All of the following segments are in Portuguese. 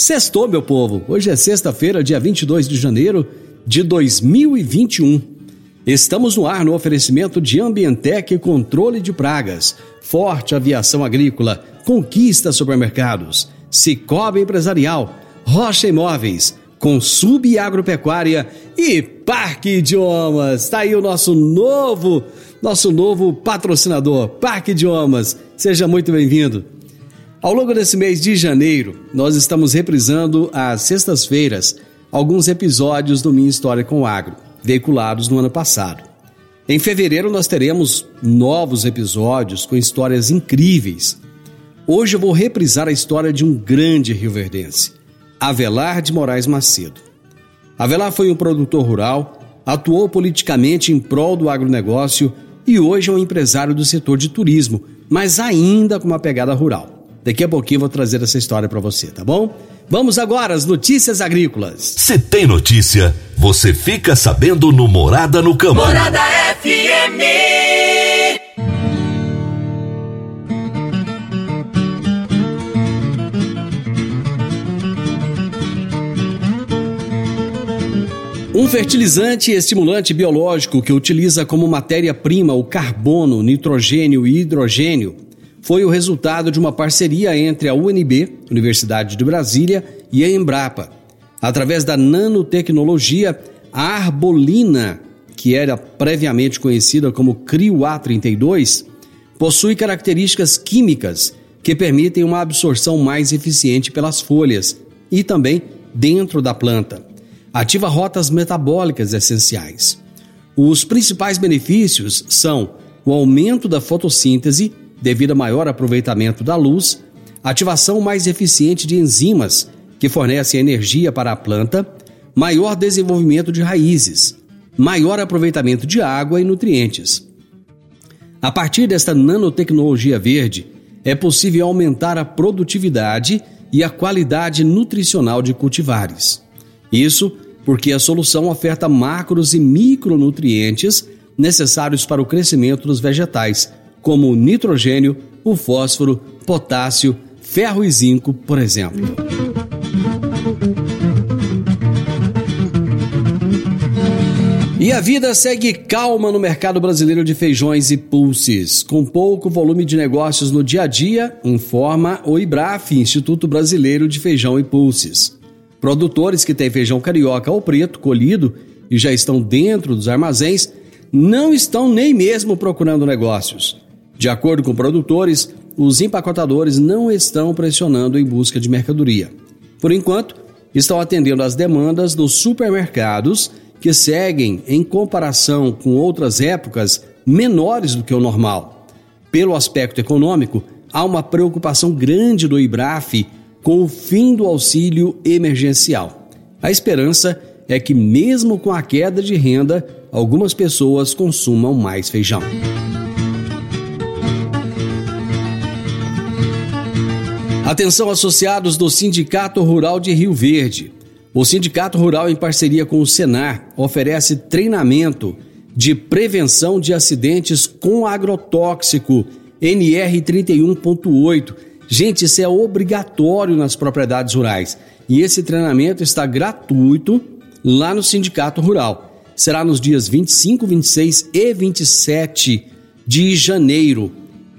Sextou, meu povo. Hoje é sexta-feira, dia 22 de janeiro de 2021. Estamos no ar no oferecimento de Ambientec Controle de Pragas, Forte Aviação Agrícola, Conquista Supermercados, Cicobi Empresarial, Rocha Imóveis, Consub Agropecuária e Parque Idiomas. Está aí o nosso novo, nosso novo patrocinador, Parque Idiomas. Seja muito bem-vindo. Ao longo desse mês de janeiro, nós estamos reprisando às sextas-feiras alguns episódios do Minha História com o Agro, veiculados no ano passado. Em fevereiro nós teremos novos episódios com histórias incríveis. Hoje eu vou reprisar a história de um grande rioverdense, Avelar de Moraes Macedo. Avelar foi um produtor rural, atuou politicamente em prol do agronegócio e hoje é um empresário do setor de turismo, mas ainda com uma pegada rural. Daqui a pouquinho eu vou trazer essa história para você, tá bom? Vamos agora às notícias agrícolas. Se tem notícia, você fica sabendo no Morada no Campo. Morada FM. Um fertilizante e estimulante biológico que utiliza como matéria-prima o carbono, nitrogênio e hidrogênio foi o resultado de uma parceria entre a UNB, Universidade de Brasília, e a Embrapa. Através da nanotecnologia, a arbolina, que era previamente conhecida como CRIO A32, possui características químicas que permitem uma absorção mais eficiente pelas folhas e também dentro da planta ativa rotas metabólicas essenciais. Os principais benefícios são o aumento da fotossíntese, devido a maior aproveitamento da luz, ativação mais eficiente de enzimas, que fornecem energia para a planta, maior desenvolvimento de raízes, maior aproveitamento de água e nutrientes. A partir desta nanotecnologia verde, é possível aumentar a produtividade e a qualidade nutricional de cultivares. Isso porque a solução oferta macros e micronutrientes necessários para o crescimento dos vegetais, como o nitrogênio, o fósforo, potássio, ferro e zinco, por exemplo. E a vida segue calma no mercado brasileiro de feijões e pulses. Com pouco volume de negócios no dia a dia, informa o IBRAF, Instituto Brasileiro de Feijão e Pulses. Produtores que têm feijão carioca ou preto colhido e já estão dentro dos armazéns não estão nem mesmo procurando negócios. De acordo com produtores, os empacotadores não estão pressionando em busca de mercadoria. Por enquanto, estão atendendo às demandas dos supermercados que seguem, em comparação com outras épocas, menores do que o normal. Pelo aspecto econômico, há uma preocupação grande do IBRAF com o fim do auxílio emergencial. A esperança é que, mesmo com a queda de renda, algumas pessoas consumam mais feijão. Atenção, associados do Sindicato Rural de Rio Verde. O Sindicato Rural, em parceria com o Senar, oferece treinamento de prevenção de acidentes com agrotóxico NR31.8 Gente, isso é obrigatório nas propriedades rurais. E esse treinamento está gratuito lá no Sindicato Rural. Será nos dias 25, 26 e 27 de janeiro.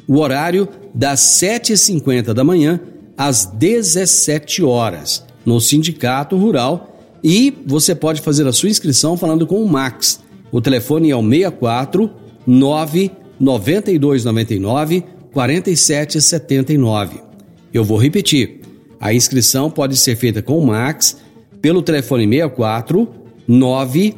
O horário das 7h50 da manhã às 17 horas, no Sindicato Rural, E você pode fazer a sua inscrição falando com o Max. O telefone é o 64 9 9299 4779. Eu vou repetir. A inscrição pode ser feita com o Max pelo telefone 64 9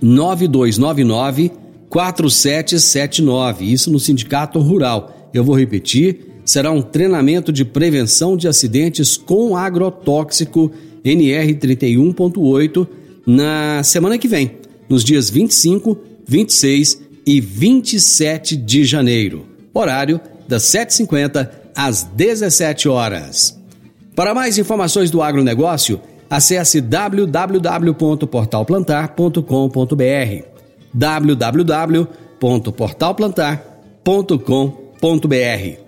9299 4779. Isso no Sindicato Rural. Eu vou repetir. Será um treinamento de prevenção de acidentes com agrotóxico NR31.8 na semana que vem, nos dias 25, 26 e 27 de janeiro. Horário das 7h50 às 17 horas. Para mais informações do agronegócio, acesse www.portalplantar.com.br www.portalplantar.com.br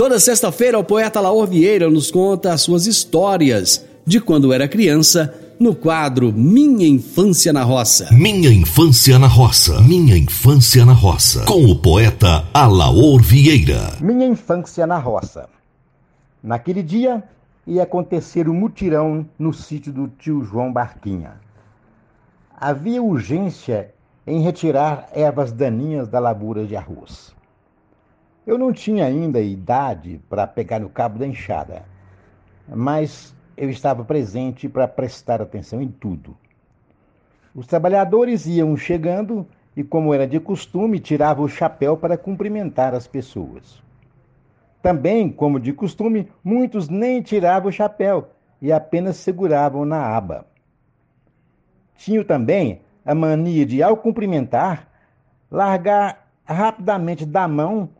Toda sexta-feira, o poeta Laor Vieira nos conta as suas histórias de quando era criança no quadro Minha Infância na Roça. Minha Infância na Roça. Minha Infância na Roça. Com o poeta Alaor Vieira. Minha Infância na Roça. Naquele dia ia acontecer o um mutirão no sítio do tio João Barquinha. Havia urgência em retirar ervas daninhas da lavoura de arroz. Eu não tinha ainda idade para pegar no cabo da enxada, mas eu estava presente para prestar atenção em tudo. Os trabalhadores iam chegando e, como era de costume, tiravam o chapéu para cumprimentar as pessoas. Também, como de costume, muitos nem tiravam o chapéu e apenas seguravam na aba. Tinham também a mania de, ao cumprimentar, largar rapidamente da mão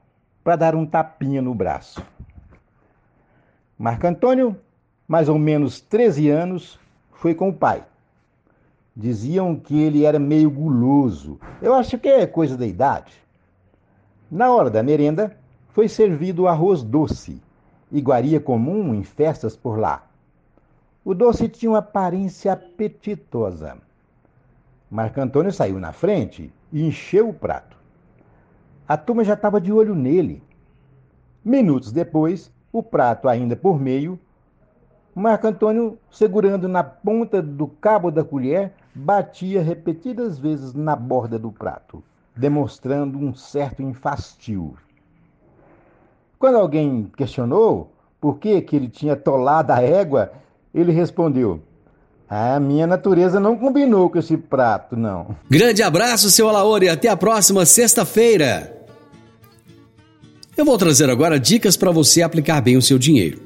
para dar um tapinha no braço. Marco Antônio mais ou menos 13 anos, foi com o pai. Diziam que ele era meio guloso. Eu acho que é coisa da idade. Na hora da merenda, foi servido arroz doce, iguaria comum em festas por lá. O doce tinha uma aparência apetitosa. Marco Antônio saiu na frente e encheu o prato. A turma já estava de olho nele. Minutos depois, o prato ainda por meio Marco Antônio, segurando na ponta do cabo da colher, batia repetidas vezes na borda do prato, demonstrando um certo infastio. Quando alguém questionou por que, que ele tinha tolado a égua, ele respondeu: a minha natureza não combinou com esse prato, não. Grande abraço, seu Alaor, e até a próxima sexta-feira. Eu vou trazer agora dicas para você aplicar bem o seu dinheiro.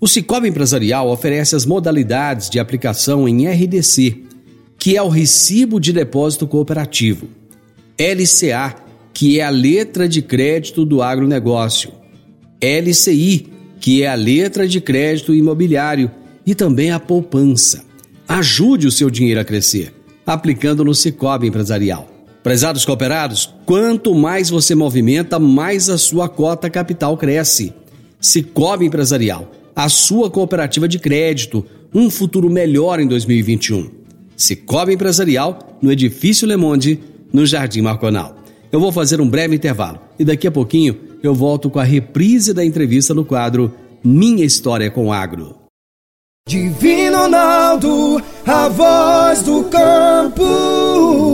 O Cicobi Empresarial oferece as modalidades de aplicação em RDC, que é o Recibo de Depósito Cooperativo, LCA, que é a letra de crédito do agronegócio, LCI, que é a letra de crédito imobiliário e também a poupança. Ajude o seu dinheiro a crescer, aplicando no Cicobi Empresarial. Prezados cooperados, quanto mais você movimenta, mais a sua cota capital cresce. Cicobi Empresarial a sua cooperativa de crédito, um futuro melhor em 2021. Cicobi Empresarial, no Edifício Le Monde, no Jardim Marconal. Eu vou fazer um breve intervalo e daqui a pouquinho eu volto com a reprise da entrevista no quadro Minha História com Agro. Divino Ronaldo, a voz do campo.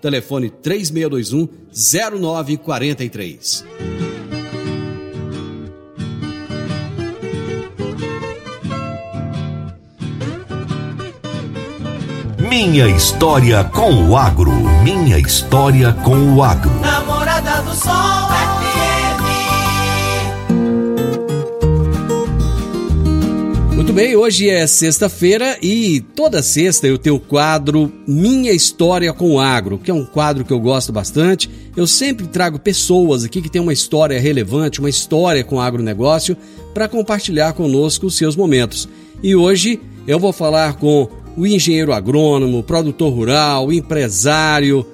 Telefone 3621 0943. Minha história com o agro. Minha história com o agro. Namorada do Sol Muito bem, hoje é sexta-feira e toda sexta eu tenho o quadro Minha História com o Agro, que é um quadro que eu gosto bastante. Eu sempre trago pessoas aqui que têm uma história relevante, uma história com o agronegócio, para compartilhar conosco os seus momentos. E hoje eu vou falar com o engenheiro agrônomo, produtor rural, empresário,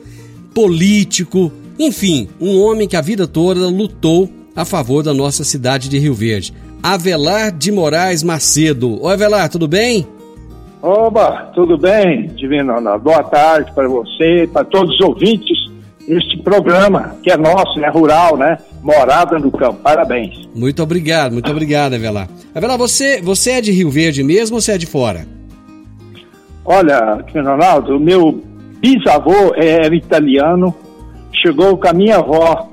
político, enfim, um homem que a vida toda lutou a favor da nossa cidade de Rio Verde. Avelar de Moraes Macedo. Oi, Avelar, tudo bem? Oba, tudo bem, Divino Ronaldo? Boa tarde para você, para todos os ouvintes deste programa, que é nosso, é rural, né? Morada no campo. Parabéns. Muito obrigado, muito obrigado, Avelar. Avelar, você, você é de Rio Verde mesmo ou você é de fora? Olha, Divino Ronaldo, o meu bisavô era italiano, chegou com a minha avó,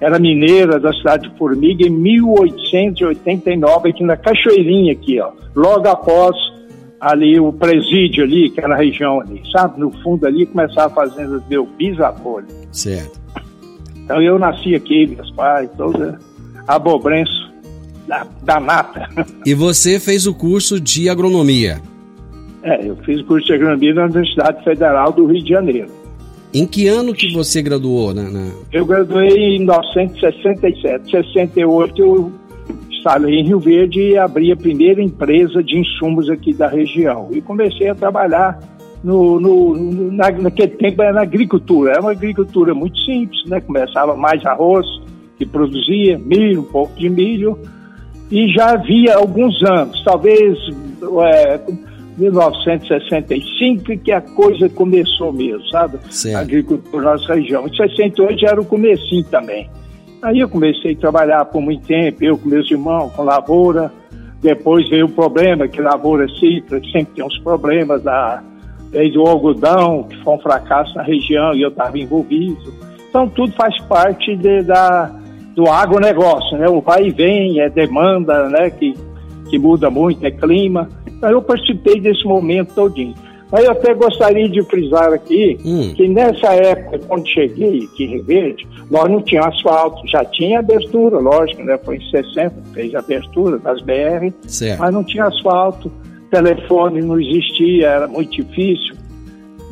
era mineira da cidade de Formiga, em 1889, aqui na Cachoeirinha, aqui, ó, logo após ali o presídio ali, que era a região ali, sabe? No fundo ali começava a fazenda do meu bisavô. Certo. Então eu nasci aqui, meus pais, toda abobrenço da, da nata. E você fez o curso de agronomia? É, eu fiz o curso de agronomia na Universidade Federal do Rio de Janeiro. Em que ano que você graduou? Na, na... Eu graduei em 1967. 68 eu instalei em Rio Verde e abri a primeira empresa de insumos aqui da região. E comecei a trabalhar no, no, no na, naquele tempo era na agricultura. Era uma agricultura muito simples, né? Começava mais arroz, que produzia, milho, um pouco de milho. E já havia alguns anos, talvez é, 1965 que a coisa começou mesmo, sabe? Certo. A agricultura na nossa região. Em 68 já era o comecinho também. Aí eu comecei a trabalhar por muito tempo, eu com meus irmãos, com lavoura. Depois veio o problema, que lavoura cítrica sempre tem uns problemas, da, desde o algodão, que foi um fracasso na região e eu estava envolvido. Então tudo faz parte de, da, do agronegócio, né? O vai e vem, é demanda, né? Que, que muda muito, é clima. Então eu participei desse momento todinho. Mas eu até gostaria de frisar aqui Hum. que nessa época, quando cheguei aqui em Rio Verde, nós não tínhamos asfalto, já tinha abertura, lógico, né? Foi em 60, fez abertura das BR, Certo. mas não tinha asfalto, telefone não existia, era muito difícil.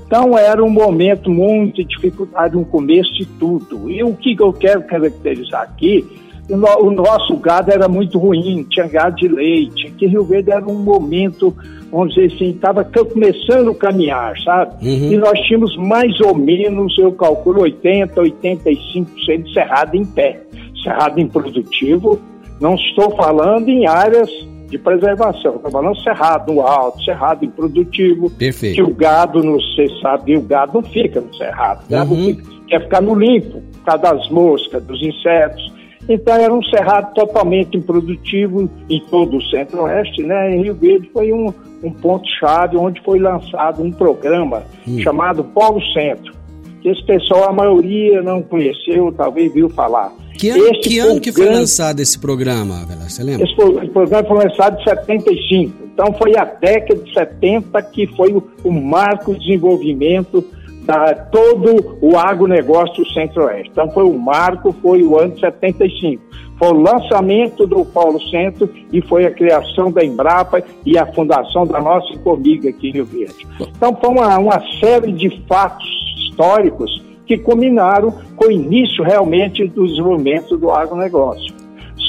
Então era um momento muito de dificuldade no começo de tudo. E o que eu quero caracterizar aqui, o nosso gado era muito ruim, tinha gado de leite, que Rio Verde era um momento, vamos dizer assim, estava começando a caminhar, sabe? Uhum. E nós tínhamos mais ou menos, eu calculo, 80, 85% de cerrado em pé. Cerrado improdutivo, não estou falando em áreas de preservação, estou falando cerrado no alto, cerrado improdutivo, que Perfeito. o gado, não, você sabe, o gado não fica no cerrado, o gado Uhum. fica- quer ficar no limpo, por causa das moscas, dos insetos. Então era um cerrado totalmente improdutivo em todo o centro-oeste, né? Em Rio Verde foi um, um ponto-chave onde foi lançado um programa Hum. chamado Polo Centro, que esse pessoal, a maioria não conheceu, talvez viu falar. Que ano, Esse que, ano que foi lançado esse programa, Avelar? Você lembra? esse programa foi lançado em 75. Então foi a década de 70 que foi o, o marco de desenvolvimento da todo o agronegócio Centro-Oeste. Então foi o marco, foi o ano de 75. Foi o lançamento do Paulo Centro e foi a criação da Embrapa e a fundação da nossa Comiga aqui em Rio Verde. Então foi uma, uma série de fatos históricos que culminaram com o início realmente do desenvolvimento do agronegócio.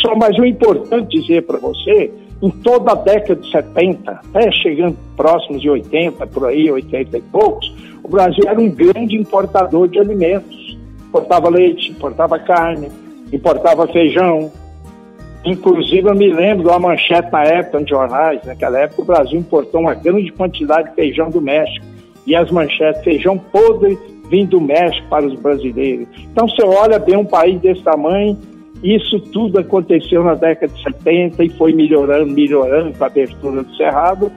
Só mais o importante dizer para você, em toda a década de 70, até chegando próximos de 80, por aí, 80 e poucos, o Brasil era um grande importador de alimentos. Importava leite, importava carne, importava feijão. Inclusive, eu me lembro de uma manchete na época, nos jornais, naquela época, o Brasil importou uma grande quantidade de feijão do México. E as manchetes, feijão podre vindo do México para os brasileiros. Então, você olha bem um país desse tamanho, isso tudo aconteceu na década de 70 e foi melhorando, melhorando com a abertura do Cerrado.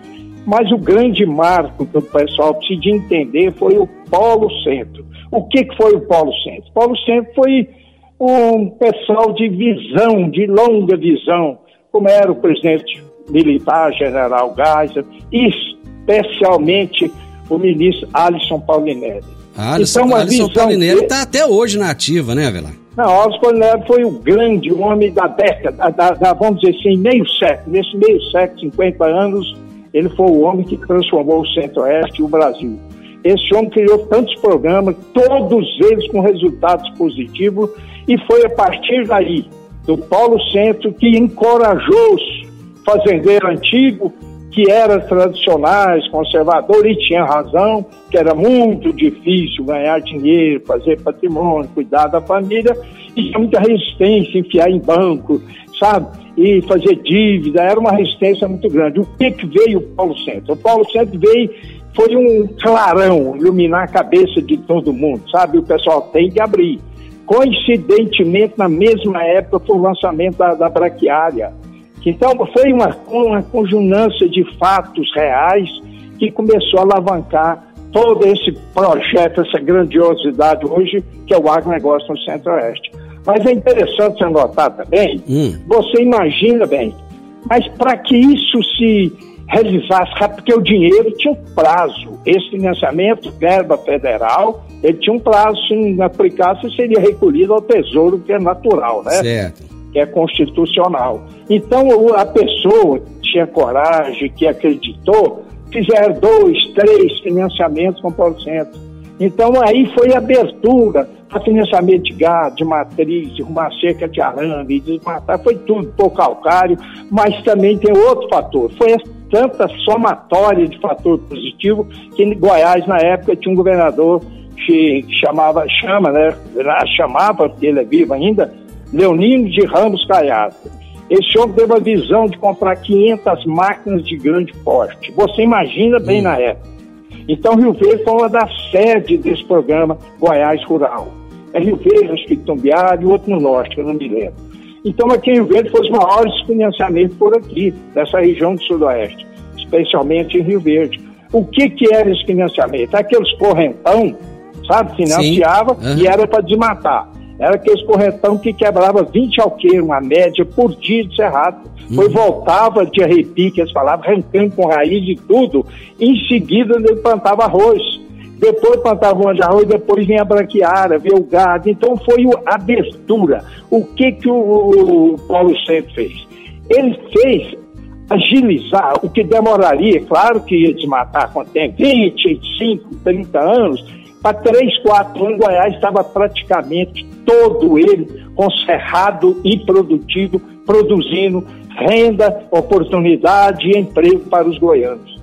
Mas o grande marco que o pessoal precisa de entender foi o Polo Centro. O que, que foi o Polo Centro? O Polo Centro foi um pessoal de visão, de longa visão, como era o presidente militar, general Geisel, e especialmente o ministro Alisson Paulinelli. A Alisson, Então, a Alisson visão Paulinelli está até hoje na ativa, né, Avelar? Não, Alisson Paulinelli foi o grande homem da década, da, da- vamos dizer assim, meio século. Nesse meio século, 50 anos, ele foi o homem que transformou o Centro-Oeste e o Brasil. Esse homem criou tantos programas, todos eles com resultados positivos, e foi a partir daí do Paulo Centro, que encorajou os fazendeiros antigos, que eram tradicionais, conservadores, e tinha razão, que era muito difícil ganhar dinheiro, fazer patrimônio, cuidar da família, e tinha muita resistência, enfiar em banco, sabe? E fazer dívida, era uma resistência muito grande. O que, que veio o Paulo Centro? O Paulo Centro veio, foi um clarão, iluminar a cabeça de todo mundo, sabe? O pessoal tem que abrir. Coincidentemente, na mesma época, foi o lançamento da, da braquiária. Então, foi uma, uma conjunância de fatos reais que começou a alavancar todo esse projeto, essa grandiosidade hoje, que é o agronegócio no Centro-Oeste. Mas é interessante você notar também, hum. você imagina bem, mas para que isso se realizasse rápido, porque o dinheiro tinha um prazo. Esse financiamento, verba federal, ele tinha um prazo, se não aplicasse, seria recolhido ao tesouro, que é natural, né? Certo. Que é constitucional. Então, a pessoa que tinha coragem, que acreditou, fizeram dois, três financiamentos com Paulo Centro. Então, aí foi abertura para financiamento de gado, de matriz, de uma cerca de arame, desmatar, foi tudo, por calcário, mas também tem outro fator. Foi tanta somatória de fator positivo que em Goiás, na época, tinha um governador que chamava, chama, né? Chamava, porque ele é vivo ainda, Leonino de Ramos Caiado. Esse homem teve a visão de comprar 500 máquinas de grande porte. Você imagina bem hum. na época. Então, Rio Verde foi uma das sedes desse programa Goiás Rural. É Rio Verde, acho que Tombiado e outro no norte, que eu não me lembro. Então, aqui em Rio Verde foi os maiores financiamentos por aqui, nessa região do Sudoeste, especialmente em Rio Verde. O que, que era esse financiamento? Aqueles correntão, sabe, financiava uhum. e era para desmatar. Era aqueles correntão que quebrava 20 alqueiros, uma média, por dia de cerrado. Uhum. Foi, voltava de arrepio, que eles falavam, arrancando com raiz e tudo. Em seguida, ele plantava arroz depois plantava um de arroz, depois vinha a branqueara, veio o gado. Então foi a abertura. O que, que o, o Paulo Centro fez? Ele fez agilizar o que demoraria, claro que ia desmatar quando tem 20, 25, 30 anos, para 3, 4 anos, Goiás estava praticamente todo ele conserrado e produtivo, produzindo renda, oportunidade e emprego para os goianos.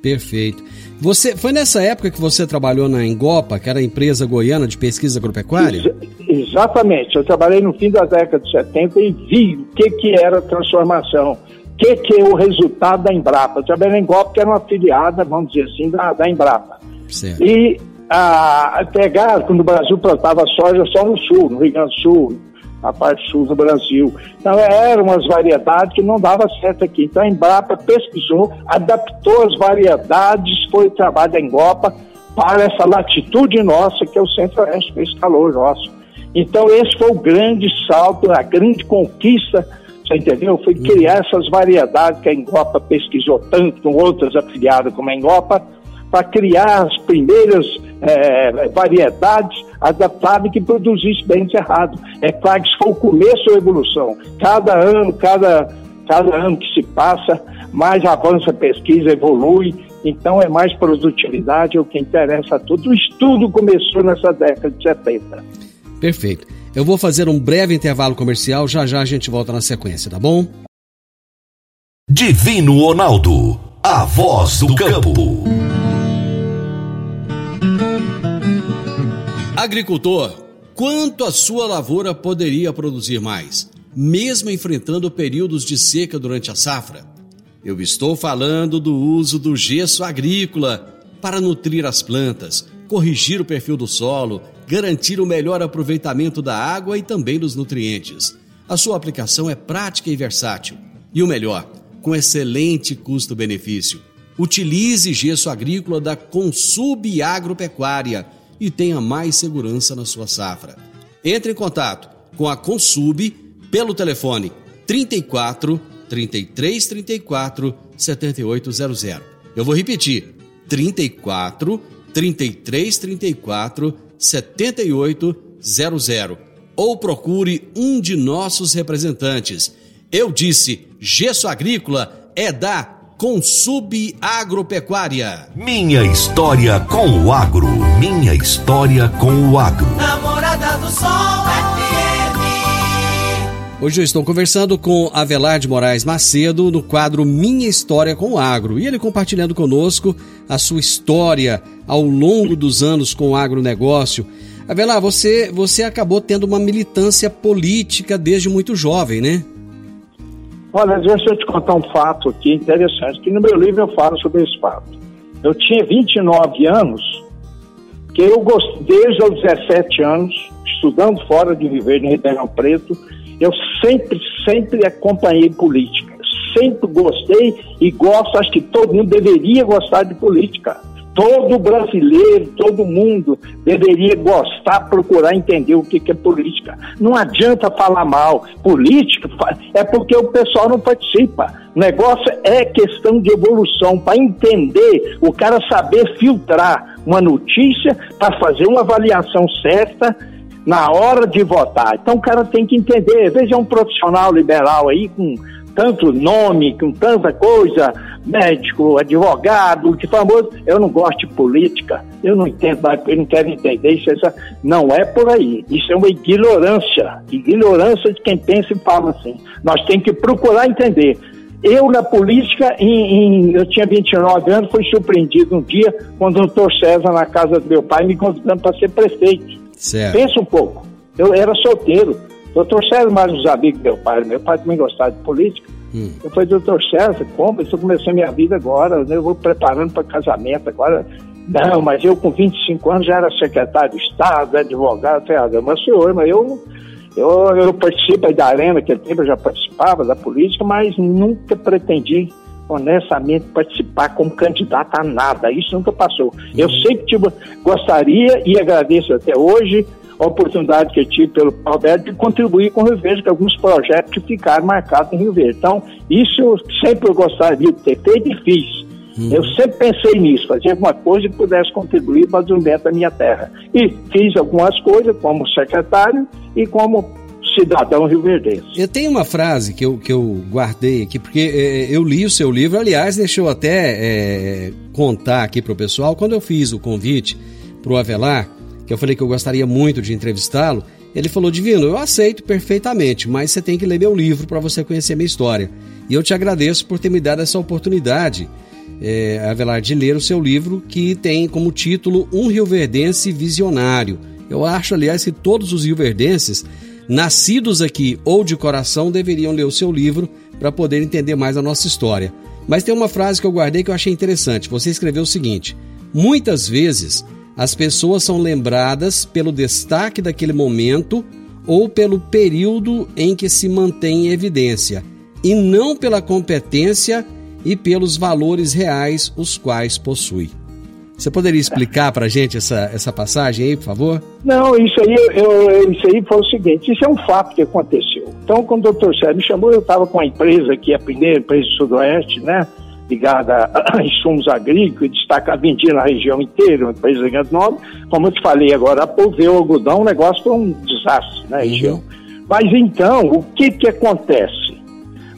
Perfeito. Você foi nessa época que você trabalhou na Engopa, que era a empresa goiana de pesquisa agropecuária? Ex exatamente. Eu trabalhei no fim da década de 70 e vi o que, que era a transformação, o que, que é o resultado da Embrapa. Eu trabalhei na Engopa, que era uma afiliada, vamos dizer assim, da, da Embrapa. Certo. E a, pegar, quando o Brasil plantava soja só no sul, no Rio Grande do Sul, a parte sul do Brasil. Então, eram umas variedades que não dava certo aqui. Então, a Embrapa pesquisou, adaptou as variedades, foi trabalho da Engopa para essa latitude nossa, que é o centro-oeste, é esse calor nosso. Então, esse foi o grande salto, a grande conquista, você entendeu? Foi criar essas variedades que a Engopa pesquisou tanto, com outras afiliadas como a Engopa, para criar as primeiras é, variedades adaptadas que produzisse bem cerrado. É claro que isso foi o começo da evolução. Cada ano, cada, cada ano que se passa, mais avança a pesquisa, evolui, então é mais produtividade, é o que interessa a tudo. O estudo começou nessa década de 70. Perfeito. Eu vou fazer um breve intervalo comercial, já já a gente volta na sequência, tá bom? Divino Ronaldo, a voz do campo. Agricultor, quanto a sua lavoura poderia produzir mais, mesmo enfrentando períodos de seca durante a safra? Eu estou falando do uso do gesso agrícola para nutrir as plantas, corrigir o perfil do solo, garantir o melhor aproveitamento da água e também dos nutrientes. A sua aplicação é prática e versátil. E o melhor, com excelente custo-benefício. Utilize gesso agrícola da Consub Agropecuária e tenha mais segurança na sua safra. Entre em contato com a Consub pelo telefone 34 33 34 7800. Eu vou repetir: 34 33 34 7800 ou procure um de nossos representantes. Eu disse: gesso agrícola é da com Subagropecuária. Minha história com o agro. Minha história com o agro. Namorada do Sol FM. Hoje eu estou conversando com Avelar de Moraes Macedo no quadro Minha História com o Agro e ele compartilhando conosco a sua história ao longo dos anos com o agronegócio. Avelar, você, você acabou tendo uma militância política desde muito jovem, né? Olha, deixa eu te contar um fato aqui interessante, que no meu livro eu falo sobre esse fato. Eu tinha 29 anos, que eu desde os 17 anos, estudando fora de viver em Ribeirão Preto, eu sempre, sempre acompanhei política. Sempre gostei e gosto, acho que todo mundo deveria gostar de política. Todo brasileiro, todo mundo deveria gostar, procurar entender o que, que é política. Não adianta falar mal. Política é porque o pessoal não participa. O negócio é questão de evolução, para entender, o cara saber filtrar uma notícia para fazer uma avaliação certa na hora de votar. Então o cara tem que entender. Veja um profissional liberal aí com tanto nome, com tanta coisa, médico, advogado, que famoso. Eu não gosto de política, eu não entendo, eu não quero entender isso. Essa, não é por aí. Isso é uma ignorância. Ignorância de quem pensa e fala assim. Nós temos que procurar entender. Eu, na política, em, em, eu tinha 29 anos, fui surpreendido um dia quando o doutor César, na casa do meu pai, me convidando para ser prefeito. Certo. Pensa um pouco. Eu era solteiro. Doutor César, mais os amigos do meu pai. Meu pai também gostava de política. Hum. Eu falei, doutor César, como? Eu estou começando minha vida agora, né? eu vou preparando para casamento agora. Não, mas eu com 25 anos já era secretário de Estado, advogado. Falei, ah, mas senhor, mas eu, eu, eu participo da Arena, que tempo eu já participava da política, mas nunca pretendi honestamente participar como candidato a nada. Isso nunca passou. Eu uhum. sempre tive, gostaria e agradeço até hoje a oportunidade que eu tive pelo Alberto de contribuir com o Rio Verde, com alguns projetos que ficaram marcados em Rio Verde. Então, isso eu sempre gostaria de ter feito e fiz. Eu sempre pensei nisso, fazer alguma coisa que pudesse contribuir para o desenvolvimento da minha terra. E fiz algumas coisas como secretário e como cidadão rio-verdense. Eu tenho uma frase que eu, que eu guardei aqui, porque é, eu li o seu livro, aliás, deixa eu até é, contar aqui para o pessoal, quando eu fiz o convite para o Avelar, que eu falei que eu gostaria muito de entrevistá-lo, ele falou, Divino, eu aceito perfeitamente, mas você tem que ler meu livro para você conhecer minha história. E eu te agradeço por ter me dado essa oportunidade, é, Avelar, de ler o seu livro, que tem como título Um Rio Verdense Visionário. Eu acho, aliás, que todos os rioverdenses nascidos aqui ou de coração deveriam ler o seu livro para poder entender mais a nossa história. Mas tem uma frase que eu guardei que eu achei interessante. Você escreveu o seguinte: Muitas vezes as pessoas são lembradas pelo destaque daquele momento ou pelo período em que se mantém em evidência, e não pela competência e pelos valores reais os quais possui. Você poderia explicar para a gente essa, essa passagem aí, por favor? Não, isso aí, eu, isso aí foi o seguinte, isso é um fato que aconteceu. Então, quando o doutor Sérgio me chamou, eu estava com a empresa aqui, a primeira empresa do Sudoeste, né, ligada a insumos agrícolas, destaca, vendia na região inteira, uma empresa de grande nome. Como eu te falei agora, veio o algodão, o negócio foi um desastre na região. Uhum. Mas então, o que que acontece?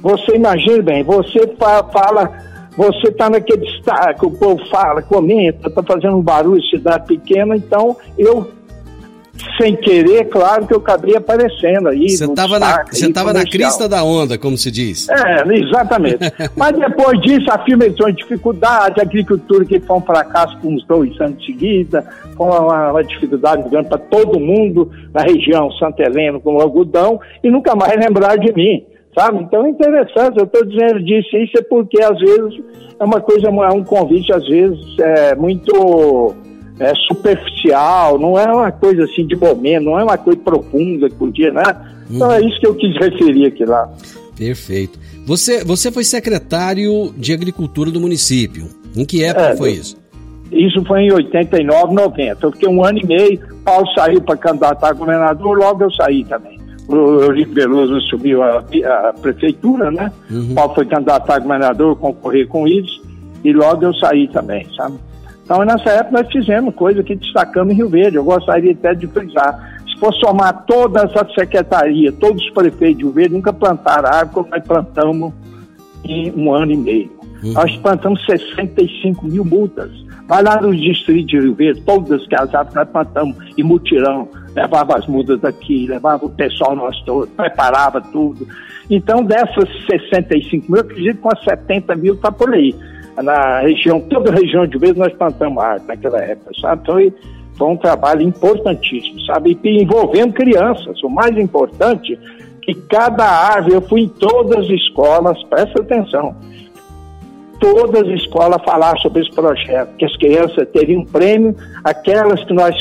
Você imagina bem, você fala você está naquele destaque, o povo fala, comenta, está fazendo um barulho, cidade pequena, então eu, sem querer, claro que eu acabei aparecendo aí. Você estava na, você tava na crista da onda, como se diz. É, exatamente. Mas depois disso, a firma entrou em dificuldade, a agricultura que foi um fracasso por uns dois anos de seguida, foi uma, uma dificuldade grande para todo mundo na região Santa Helena com o algodão, e nunca mais lembraram de mim sabe? Então é interessante, eu estou dizendo disso, isso é porque às vezes é uma coisa, é um convite às vezes é muito é, superficial, não é uma coisa assim de momento, não é uma coisa profunda que podia, né? Então é isso que eu quis referir aqui lá. Perfeito. Você, você foi secretário de Agricultura do município. Em que época é, foi isso? Isso foi em 89, 90. Eu fiquei um ano e meio, Paulo saiu para candidatar a governador, logo eu saí também o Eurico Veloso assumiu a, a, prefeitura, né? Uhum. Paulo foi candidato a governador, concorrer com isso, e logo eu saí também, sabe? Então, nessa época, nós fizemos coisa que destacamos em Rio Verde. Eu gostaria até de frisar. Se for somar todas as secretarias, todos os prefeitos de Rio Verde nunca plantaram árvore como nós plantamos em um ano e meio. Uhum. Nós plantamos 65 mil multas. Vai lá no distrito de Rio Verde, todas as árvores nós plantamos em mutirão, levava as mudas daqui, levava o pessoal nós todos, preparava tudo. Então, dessas 65 mil, eu acredito que umas 70 mil está por aí. Na região, toda a região de Verde nós plantamos árvore naquela época, sabe? Então, foi um trabalho importantíssimo, sabe? E envolvendo crianças. O mais importante que cada árvore, eu fui em todas as escolas, presta atenção, todas as escolas falaram sobre esse projeto, que as crianças teriam um prêmio, aquelas que nós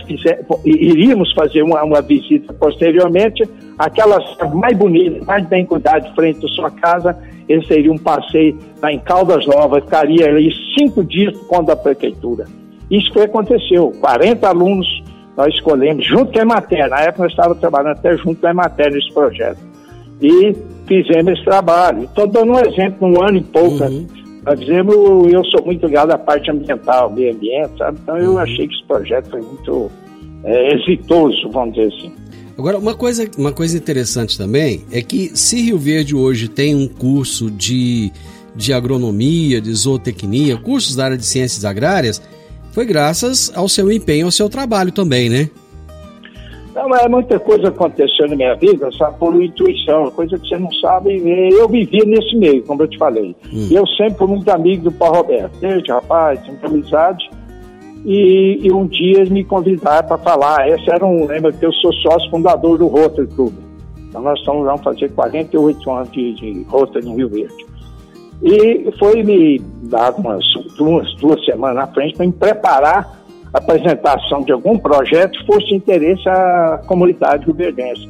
iríamos fazer uma, uma visita posteriormente, aquelas mais bonitas, mais bem cuidadas, frente à sua casa, eles teriam um passeio lá em Caldas Novas, ficaria ali cinco dias por conta da prefeitura. Isso foi aconteceu, 40 alunos nós escolhemos, junto com a Emater, na época nós estávamos trabalhando até junto com a Emater nesse projeto. E fizemos esse trabalho. Estou dando um exemplo, um ano e pouco. Uhum. Nós fizemos, eu sou muito ligado à parte ambiental, meio ambiente, sabe? Então eu uhum. achei que esse projeto foi muito é, exitoso, vamos dizer assim. Agora, uma coisa, uma coisa interessante também é que se Rio Verde hoje tem um curso de, de agronomia, de zootecnia, cursos da área de ciências agrárias, foi graças ao seu empenho, ao seu trabalho também, né? Não, mas muita coisa aconteceu na minha vida, sabe, por intuição, coisa que você não sabe. Eu vivia nesse meio, como eu te falei. Hum. Eu sempre fui muito amigo do Paulo Roberto, desde rapaz, muita amizade. E, e, um dia me convidaram para falar. Esse era um, lembra que eu sou sócio fundador do Rotary Club. Então nós estamos vamos fazer 48 anos de, de Rotary em Rio Verde. E foi me dado umas duas, duas semanas na frente para me preparar a apresentação de algum projeto que fosse de interesse à comunidade ribeirense.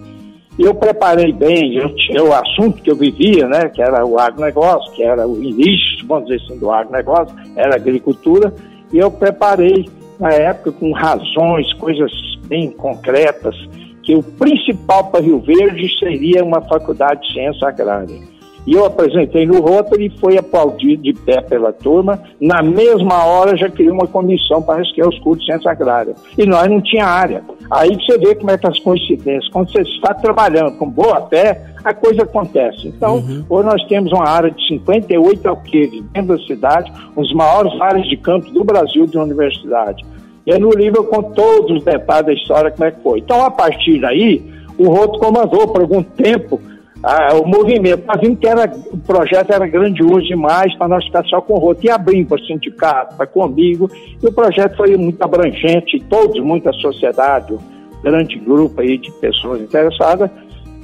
Eu preparei bem eu, o assunto que eu vivia, né, que era o agronegócio, que era o início, vamos dizer assim, do agronegócio, era agricultura, e eu preparei, na época, com razões, coisas bem concretas, que o principal para Rio Verde seria uma faculdade de ciência agrária. E eu apresentei no Rotary e foi aplaudido de pé pela turma. Na mesma hora já criou uma comissão para resgatar os cursos de ciência agrária. E nós não tinha área. Aí você vê como é que as coincidências. Quando você está trabalhando com boa fé, a coisa acontece. Então, uhum. hoje nós temos uma área de 58 alqueires dentro da cidade, os maiores áreas de campo do Brasil de universidade. E no livro eu conto todos os detalhes da história, como é que foi. Então, a partir daí, o Roto comandou por algum tempo ah, o movimento. Nós vimos que era, o projeto era grandioso demais para nós ficar só com o roto. E abrimos para o sindicato, para comigo. E o projeto foi muito abrangente, todos, muita sociedade, um grande grupo aí de pessoas interessadas.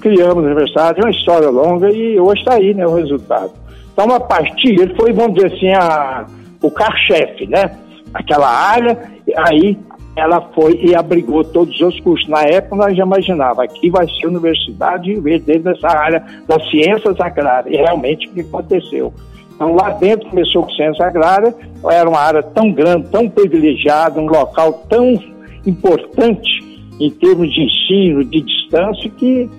Criamos a universidade, é uma história longa e hoje está aí né, o resultado. Então, a partir, ele foi, vamos dizer assim, a, o carro-chefe, né? Aquela área, aí ela foi e abrigou todos os cursos. Na época, nós já imaginava, aqui vai ser universidade dentro dessa área das ciências agrárias. E realmente o que aconteceu. Então, lá dentro começou com ciência agrária, era uma área tão grande, tão privilegiada, um local tão importante em termos de ensino, de distância, que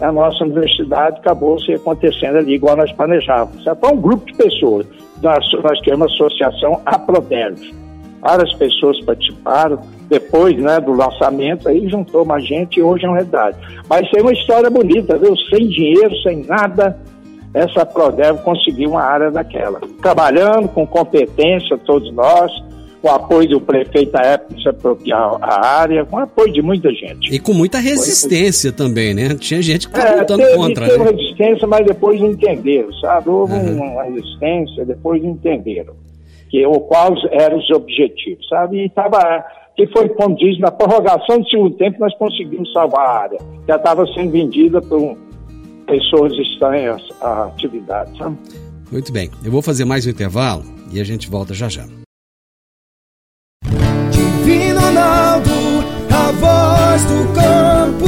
a nossa universidade acabou se acontecendo ali igual nós planejávamos. Foi um grupo de pessoas. Nós, nós temos associação Aproderv. Várias pessoas participaram, depois né, do lançamento, aí juntou mais gente e hoje é uma realidade. Mas foi uma história bonita, viu? Sem dinheiro, sem nada, essa Prodev conseguiu uma área daquela. Trabalhando com competência, todos nós, com o apoio do prefeito da época se apropriar a área, com o apoio de muita gente. E com muita resistência foi... também, né? Tinha gente que estava é, lutando teve, contra. Teve né? resistência, mas depois entenderam, sabe? Houve uhum. uma resistência, depois entenderam que, ou quais eram os objetivos, sabe? E estava que foi, como diz, na prorrogação do segundo tempo, nós conseguimos salvar a área. Já estava sendo vendida por pessoas estranhas à atividade. Sabe? Muito bem. Eu vou fazer mais um intervalo e a gente volta já já. Divino Ronaldo, a voz do campo.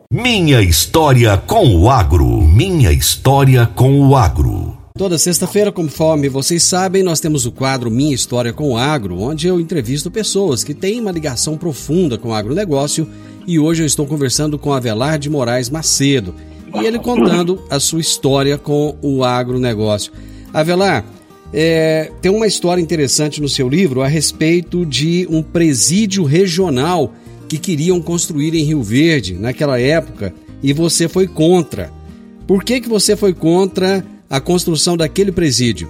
Minha história com o agro. Minha história com o agro. Toda sexta-feira, conforme vocês sabem, nós temos o quadro Minha História com o Agro, onde eu entrevisto pessoas que têm uma ligação profunda com o agronegócio e hoje eu estou conversando com Avelar de Moraes Macedo e ele contando a sua história com o agronegócio. Avelar, é, tem uma história interessante no seu livro a respeito de um presídio regional que queriam construir em Rio Verde naquela época e você foi contra. Por que, que você foi contra a construção daquele presídio?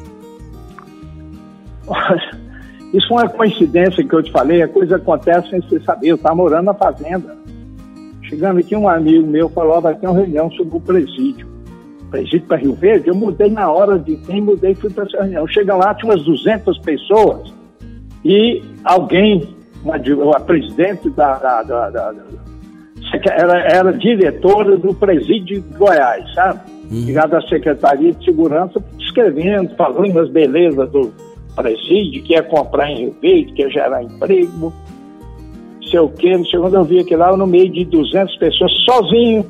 Isso é uma coincidência que eu te falei, a coisa acontece sem você saber. Eu estava morando na fazenda. Chegando aqui, um amigo meu falou: vai ter uma reunião sobre o presídio. Presídio para Rio Verde, eu mudei na hora de quem mudei fui para essa reunião. Chega lá, tinha umas 200 pessoas e alguém, uma, uma presidente da, da, da, da era, era diretora do presídio de Goiás, sabe? Uhum. Ligada à Secretaria de Segurança, escrevendo, falando das belezas do presídio, que ia comprar em Rio Verde, que ia gerar emprego, sei o quê, não sei quando eu vi aquilo lá, no meio de 200 pessoas, sozinho,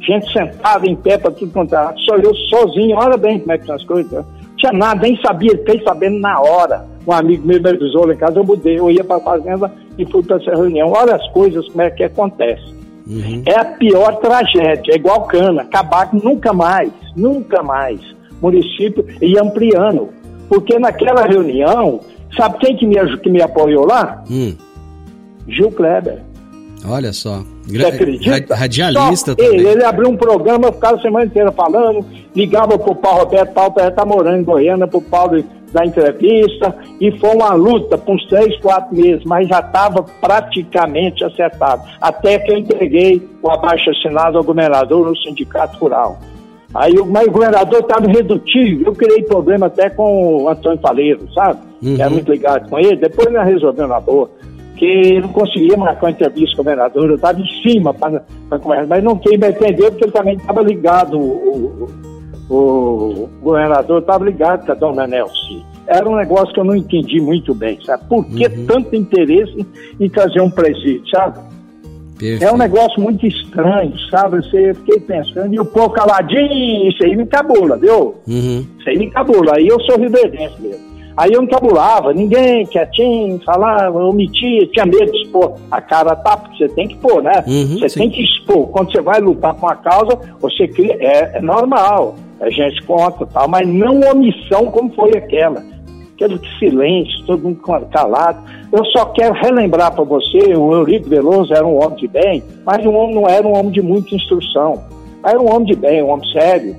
gente sentada em pé para tudo quanto é só eu sozinho, olha bem como é que são as coisas, não tinha nada, nem sabia, fiquei sabendo na hora, um amigo meu me avisou lá em casa, eu mudei, eu ia para a fazenda e fui para essa reunião, olha as coisas, como é que acontece. Uhum. É a pior tragédia, é igual cana, acabar nunca mais, nunca mais. Município e ampliando. Porque naquela reunião, sabe quem que me, que me apoiou lá? Hum. Gil Kleber. Olha só. Você acredita? Radialista só também. Ele, ele abriu um programa, ficava a semana inteira falando, ligava pro Paulo Roberto, Paulo Roberto tá morando em Goiânia, pro Paulo da entrevista, e foi uma luta por uns três, quatro meses, mas já estava praticamente acertado. Até que eu entreguei o abaixo assinado ao governador no Sindicato Rural. Aí o, mas o governador estava redutivo, eu criei problema até com o Antônio Faleiro, sabe? Uhum. Era muito ligado com ele, depois nós resolvemos na boa. Que não conseguia marcar uma entrevista com o governador, eu estava em cima para conversar, mas não quis me entender porque ele também estava ligado, o, o, o governador estava ligado com a dona Nelson. Era um negócio que eu não entendi muito bem, sabe? Por que uhum. tanto interesse em trazer um presídio, sabe? Perfeito. É um negócio muito estranho, sabe? Você fiquei pensando, e o povo caladinho, isso aí me cabula, viu? Uhum. Isso aí me cabula. Aí eu sou riverdense mesmo. Aí eu não cabulava, ninguém quietinho, falava, omitia, tinha medo de expor. A cara tá, porque você tem que pôr, né? Uhum, você sim. tem que expor. Quando você vai lutar com uma causa, você cria. É, é normal, a gente conta tal, mas não omissão como foi aquela aquele silêncio, todo mundo calado. Eu só quero relembrar para você, o Eurico Veloso era um homem de bem, mas um homem não era um homem de muita instrução. Era um homem de bem, um homem sério.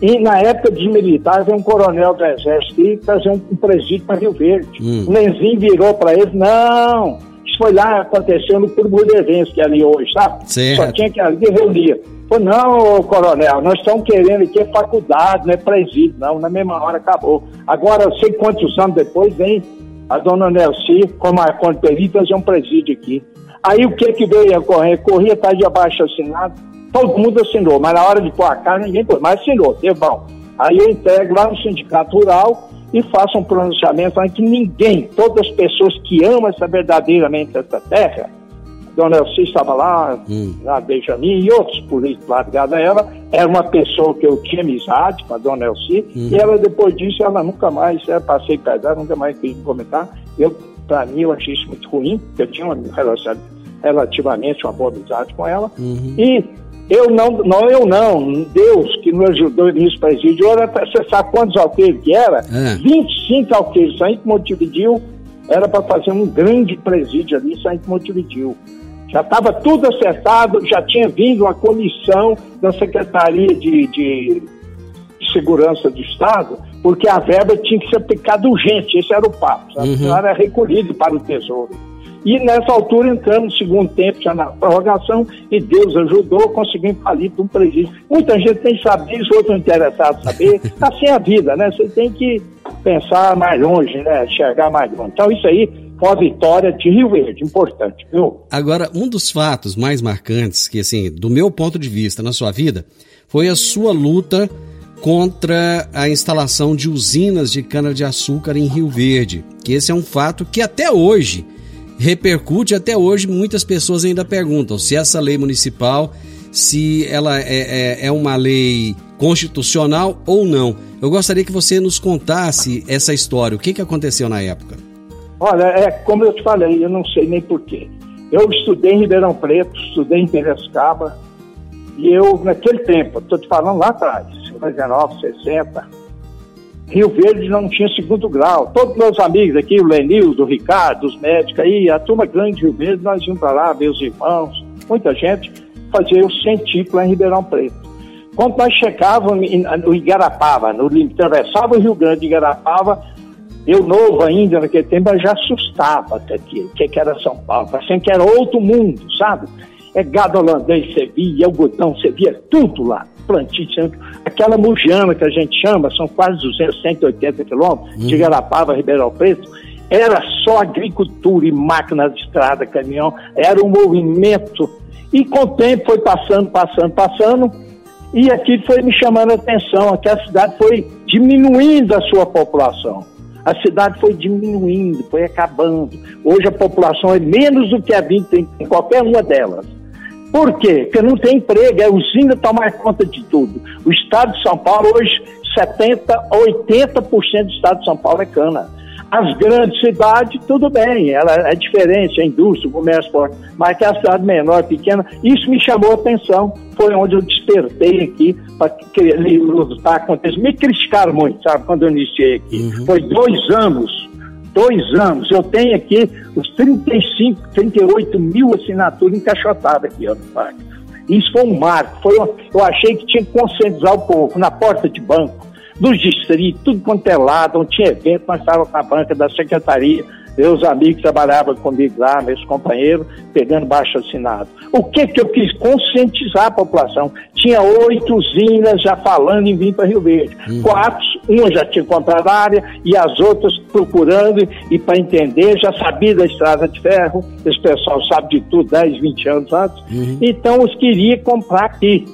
E na época dos militares, veio um coronel do exército e trazer um, um presídio para Rio Verde. Hum. O Lenzinho virou para ele, não, isso foi lá acontecendo no Clube Burdevense, que é ali hoje, sabe? Certo. Só tinha que ali reunia. Falei, não, coronel, nós estamos querendo aqui faculdade, não é presídio, não, na mesma hora acabou. Agora, sei quantos anos depois vem a dona Nelci, como a conta perita, fazer um presídio aqui. Aí o que que veio a correr? Corria, tá de abaixo assinado, todo mundo assinou, mas na hora de pôr a cara, ninguém pôs, mas assinou, deu bom. Aí eu entrego lá no Sindicato Rural e faço um pronunciamento falando que ninguém, todas as pessoas que amam essa verdadeiramente essa terra, Dona Elci estava lá, Hum. a Benjamin e outros políticos lá ligados a ela. Era uma pessoa que eu tinha amizade com a Dona Elci. Uhum. E ela, depois disso, ela nunca mais, eu passei para ela, nunca mais quis comentar. Eu, para mim, eu achei isso muito ruim, porque eu tinha uma relação, relativamente uma boa amizade com ela. Uhum. E eu não, não, eu não, Deus que nos ajudou nisso presídio, era, você sabe quantos alqueires que era? É. 25 alqueires, em Montevidil, era para fazer um grande presídio ali, em Montevidil. Já estava tudo acertado, já tinha vindo uma comissão da Secretaria de, de Segurança do Estado, porque a verba tinha que ser aplicada urgente, esse era o papo, sabe? Uhum. Não era recolhido para o Tesouro. E nessa altura entramos no segundo tempo, já na prorrogação, e Deus ajudou, conseguimos falir de um presídio. Muita gente tem que saber isso, outros interessados em saber. Assim é a vida, né? Você tem que pensar mais longe, né? Enxergar mais longe. Então isso aí foi uma vitória de Rio Verde, importante, viu? Agora, um dos fatos mais marcantes que, assim, do meu ponto de vista na sua vida, foi a sua luta contra a instalação de usinas de cana-de-açúcar em Rio Verde. Que esse é um fato que até hoje repercute, até hoje muitas pessoas ainda perguntam se essa lei municipal se ela é, é, é uma lei constitucional ou não. Eu gostaria que você nos contasse essa história. O que, que aconteceu na época? Olha, é como eu te falei, eu não sei nem porquê. Eu estudei em Ribeirão Preto, estudei em Piracicaba, e eu, naquele tempo, estou te falando lá atrás, 59, 60, Rio Verde não tinha segundo grau. Todos meus amigos aqui, o Lenildo, o Ricardo, os médicos aí, a turma grande de Rio Verde, nós íamos para lá, meus irmãos, muita gente, fazia o científico lá em Ribeirão Preto. Quando nós chegávamos no Igarapava, no, atravessava o Rio Grande de Igarapava, eu novo ainda naquele tempo, eu já assustava até aquilo, o que, que era São Paulo, parecendo que era outro mundo, sabe? É gado holandês, você via, algodão, você via tudo lá, plantio, aquela mujana que a gente chama, são quase 200, 180 quilômetros, uhum. de Garapava, Ribeirão Preto, era só agricultura e máquinas de estrada, caminhão, era um movimento. E com o tempo foi passando, passando, passando, e aquilo foi me chamando a atenção, que a cidade foi diminuindo a sua população. A cidade foi diminuindo, foi acabando. Hoje a população é menos do que havia em qualquer uma delas. Por quê? Porque não tem emprego, a usina toma conta de tudo. O estado de São Paulo, hoje, 70%, 80% do estado de São Paulo é cana. As grandes cidades, tudo bem, ela é diferente, a indústria, o comércio forte, mas que a cidade menor, pequena, isso me chamou a atenção. Foi onde eu despertei aqui para lutar contra isso. Me criticaram muito, sabe, quando eu iniciei aqui. Uhum. Foi dois anos, dois anos. Eu tenho aqui os 35, 38 mil assinaturas encaixotadas aqui, ó, no parque. Isso foi um marco. Foi uma, eu achei que tinha que conscientizar o povo na porta de banco dos distritos, tudo quanto é lado, onde tinha evento, nós estávamos na banca da secretaria, meus amigos trabalhavam comigo lá, meus companheiros, pegando baixo assinado. O que que eu quis? Conscientizar a população. Tinha oito usinas já falando em vir para Rio Verde. Uhum. Quatro, uma já tinha comprado a área e as outras procurando e para entender, já sabia da estrada de ferro, esse pessoal sabe de tudo, 10, 20 anos antes. Uhum. Então, os queria comprar aqui.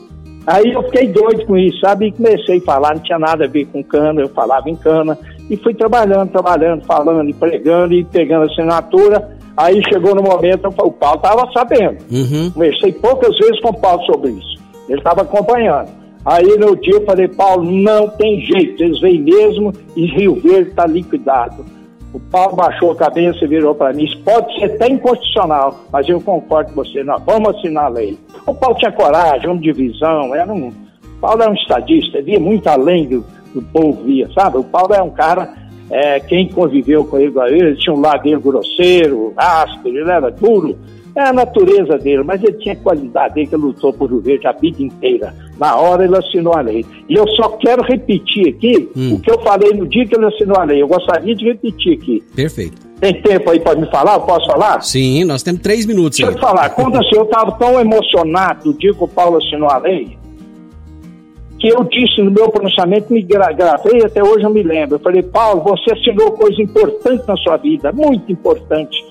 Aí eu fiquei doido com isso, sabe? E comecei a falar, não tinha nada a ver com cana, eu falava em cana. E fui trabalhando, trabalhando, falando, pregando e pegando assinatura. Aí chegou no momento, o Paulo estava sabendo. Uhum. Conversei poucas vezes com o Paulo sobre isso. Ele estava acompanhando. Aí no dia eu falei, Paulo, não tem jeito, eles vêm mesmo e Rio Verde está liquidado. O Paulo baixou a cabeça e virou para mim. Isso pode ser até inconstitucional, mas eu concordo com você. Não, vamos assinar a lei. O Paulo tinha coragem, homem de visão. Era um, o Paulo era um estadista, via muito além do, do povo via, sabe? O Paulo é um cara, é, quem conviveu com ele, ele tinha um lado dele grosseiro, áspero, ele era duro. É a natureza dele, mas ele tinha qualidade dele que lutou por Rio Verde a vida inteira. Na hora ele assinou a lei. E eu só quero repetir aqui hum. o que eu falei no dia que ele assinou a lei. Eu gostaria de repetir aqui. Perfeito. Tem tempo aí para me falar? Eu posso falar? Sim, nós temos três minutos. Deixa aí. eu falar. Quando assim, eu estava tão emocionado no dia que o Paulo assinou a lei, que eu disse no meu pronunciamento, me gravei, até hoje eu me lembro. Eu falei, Paulo, você assinou coisa importante na sua vida, muito importante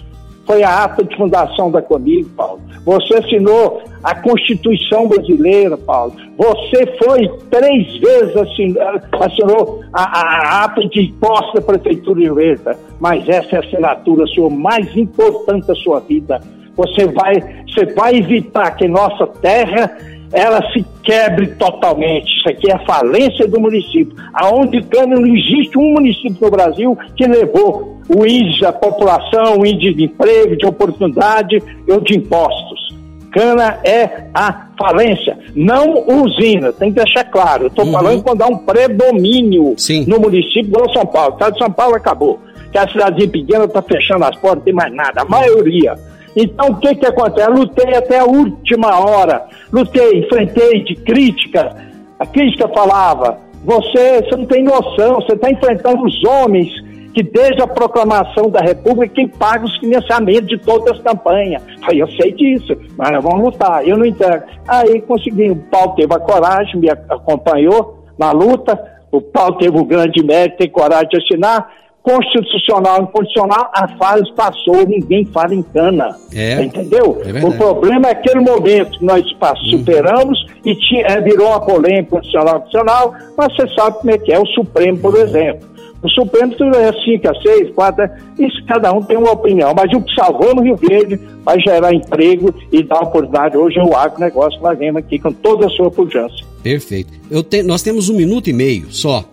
foi a ata de fundação da Comigo, Paulo. Você assinou a Constituição Brasileira, Paulo. Você foi três vezes assinou, assinou a, a, ata de posse da Prefeitura de Verde. Mas essa é a assinatura sua mais importante da sua vida. Você vai, você vai evitar que nossa terra ela se quebre totalmente. Isso aqui é a falência do município. Aonde cana não existe um município no Brasil que levou o índice da população, o índice de emprego, de oportunidade ou de impostos. Cana é a falência, não usina, tem que deixar claro. Eu estou uhum. falando quando há um predomínio Sim. no município de São Paulo. O estado de São Paulo acabou. Que a cidadezinha pequena está fechando as portas, não tem mais nada. A maioria então, o que que acontece? Eu lutei até a última hora. Lutei, enfrentei de crítica. A crítica falava: você, você não tem noção, você está enfrentando os homens que desde a proclamação da República quem paga os financiamentos de todas as campanhas. Aí eu sei disso, mas nós vamos lutar. Eu não entendo. Aí consegui. O Paulo teve a coragem, me acompanhou na luta. O Paulo teve o grande mérito, tem coragem de assinar constitucional e inconstitucional, a fase passou, ninguém fala em cana. É, entendeu? É o problema é aquele momento que nós superamos uhum. e tinha, é, virou uma polêmica constitucional constitucional, mas você sabe como é que é o Supremo, por exemplo. O Supremo é 5 a 6, 4, isso cada um tem uma opinião, mas o que salvou no Rio Verde vai gerar emprego e dar oportunidade hoje é o agronegócio que nós vemos aqui com toda a sua pujança. Perfeito. Te, nós temos um minuto e meio só,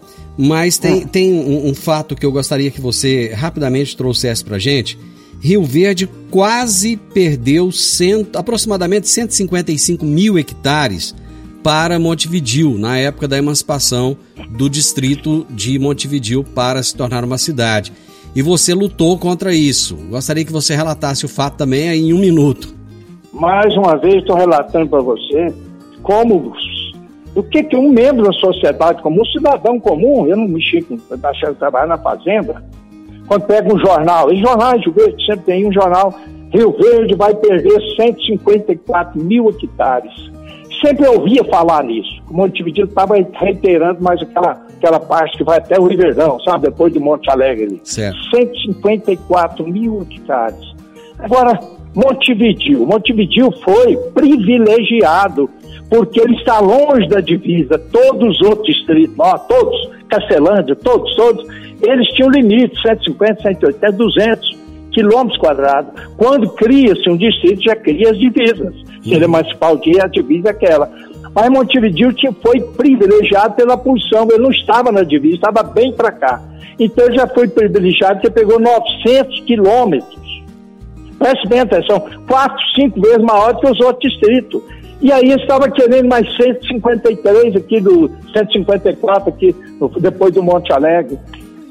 mas tem, hum. tem um, um, fato que eu gostaria que você rapidamente trouxesse para gente. Rio Verde quase perdeu cento, aproximadamente 155 mil hectares para Montevidil, na época da emancipação do distrito de Montevidil para se tornar uma cidade. E você lutou contra isso. Gostaria que você relatasse o fato também em um minuto. Mais uma vez, estou relatando para você como o que, que um membro da sociedade comum, um cidadão comum, eu não mexi com eu trabalhar na fazenda, quando pega um jornal, e jornais Rio Verde sempre tem um jornal, Rio Verde vai perder 154 mil hectares sempre ouvia falar nisso. O Montevideo estava reiterando mais aquela, aquela parte que vai até o Riverdão, sabe? Depois de Monte Alegre. Certo. 154 mil hectares. Agora, Montevideo. Montevideo foi privilegiado porque ele está longe da divisa. Todos os outros distritos, ó, todos, Castelândia, todos, todos, eles tinham limite, 150, 180, 200 quilômetros quadrados. Quando cria-se um distrito, já cria as divisas. Se ele emancipar o dia, a divisa é aquela. Mas Montevideo foi privilegiado pela posição, ele não estava na divisa, estava bem para cá. Então ele já foi privilegiado, porque pegou 900 quilômetros. Preste bem atenção, quatro, cinco vezes maior que os outros distritos. E aí estava querendo mais 153 aqui do 154 aqui depois do Monte Alegre.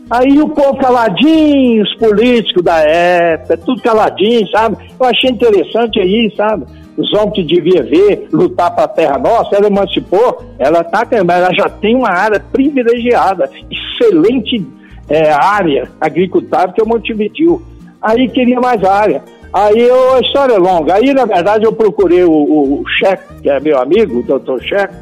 Aí o povo caladinho, os políticos da época, tudo caladinho, sabe? Eu achei interessante aí, sabe? Os homens que devia ver, lutar para a terra nossa, ela emancipou, ela tá, ela já tem uma área privilegiada, excelente é, área agricultável que é o Montevideo. Aí queria mais área. Aí eu, a história é longa. Aí, na verdade, eu procurei o, o, Cheque, que é meu amigo, o doutor Cheque,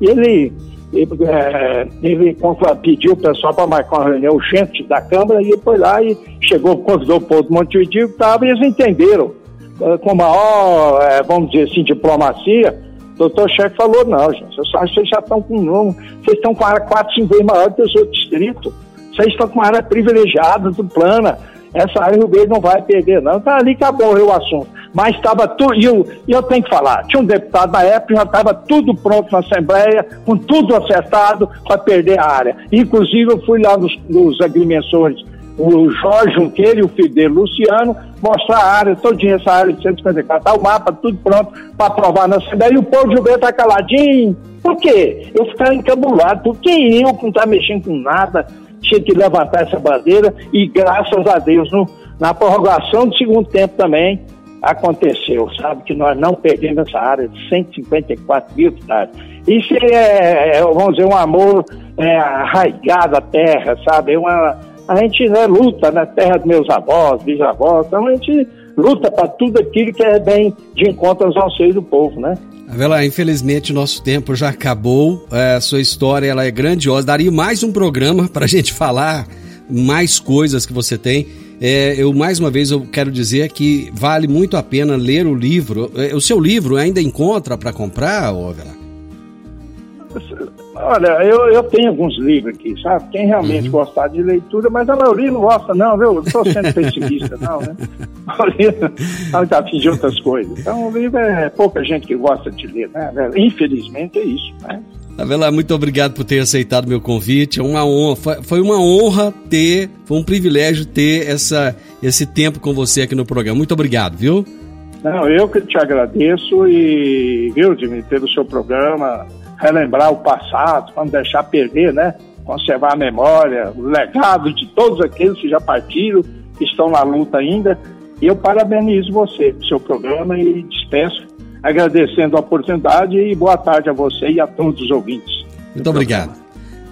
e ele ele, é, ele pediu o pessoal para marcar uma reunião urgente da Câmara e foi lá e chegou, convidou o povo do que estava e eles entenderam. É, com maior, é, vamos dizer assim, diplomacia, o doutor Chefe falou, não, gente, vocês já estão com um, vocês estão com a área 4, 5 vezes maior que os outros distritos. Vocês estão com a área privilegiada do plana. Essa área Verde não vai perder, não. Então ali acabou o assunto mas estava tudo, e eu, eu tenho que falar, tinha um deputado na época, já estava tudo pronto na Assembleia, com tudo acertado para perder a área. Inclusive, eu fui lá nos, nos agrimensores, o Jorge Junqueira e o filho dele, Luciano, mostrar a área, todinha essa área de 154, tá o mapa, tudo pronto para aprovar na Assembleia, e o povo de Gilberto está caladinho. Por quê? Eu ficava encabulado, porque eu, que não está mexendo com nada, tinha que levantar essa bandeira, e graças a Deus, no, na prorrogação do segundo tempo também, aconteceu, sabe? Que nós não perdemos essa área de 154 mil hectares. Isso é, é, vamos dizer, um amor é, arraigado à terra, sabe? É uma, a gente né, luta na terra dos meus avós, bisavós, então a gente luta para tudo aquilo que é bem de encontro aos anseios do povo, né? Avela, infelizmente nosso tempo já acabou. É, sua história ela é grandiosa. Daria mais um programa para a gente falar mais coisas que você tem. É, eu mais uma vez eu quero dizer que vale muito a pena ler o livro. É, o seu livro ainda encontra para comprar, Ovela? Olha, eu, eu tenho alguns livros aqui, sabe? Quem realmente uhum. gostar de leitura, mas a maioria não gosta, não, viu? Eu não estou sendo pessimista, não, né? A maioria está afim de outras coisas. Então, o livro é pouca gente que gosta de ler, né? Infelizmente é isso, né? Avela, muito obrigado por ter aceitado meu convite. É uma honra, foi uma honra ter, foi um privilégio ter essa, esse tempo com você aqui no programa. Muito obrigado, viu? Não, eu que te agradeço e, viu, Jimmy, pelo seu programa, relembrar o passado, não deixar perder, né? Conservar a memória, o legado de todos aqueles que já partiram, que estão na luta ainda. E eu parabenizo você pelo seu programa e despeço agradecendo a oportunidade e boa tarde a você e a todos os ouvintes. Muito obrigado.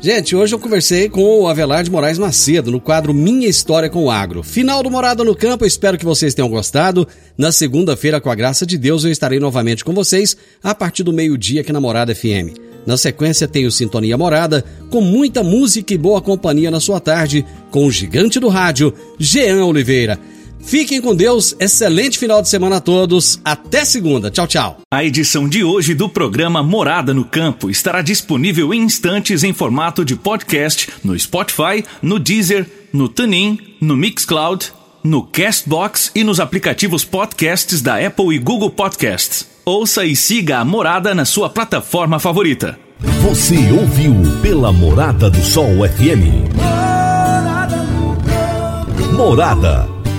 Gente, hoje eu conversei com o Avelar de Moraes Macedo no quadro Minha História com o Agro. Final do Morada no Campo, espero que vocês tenham gostado. Na segunda-feira, com a graça de Deus, eu estarei novamente com vocês a partir do meio-dia aqui na Morada FM. Na sequência, tenho Sintonia Morada, com muita música e boa companhia na sua tarde, com o gigante do rádio, Jean Oliveira. Fiquem com Deus, excelente final de semana a todos. Até segunda. Tchau, tchau. A edição de hoje do programa Morada no Campo estará disponível em instantes em formato de podcast no Spotify, no Deezer, no TuneIn, no Mixcloud, no Castbox e nos aplicativos podcasts da Apple e Google Podcasts. Ouça e siga a Morada na sua plataforma favorita. Você ouviu pela Morada do Sol FM. Morada.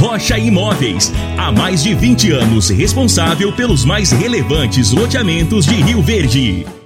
Rocha Imóveis. Há mais de 20 anos responsável pelos mais relevantes loteamentos de Rio Verde.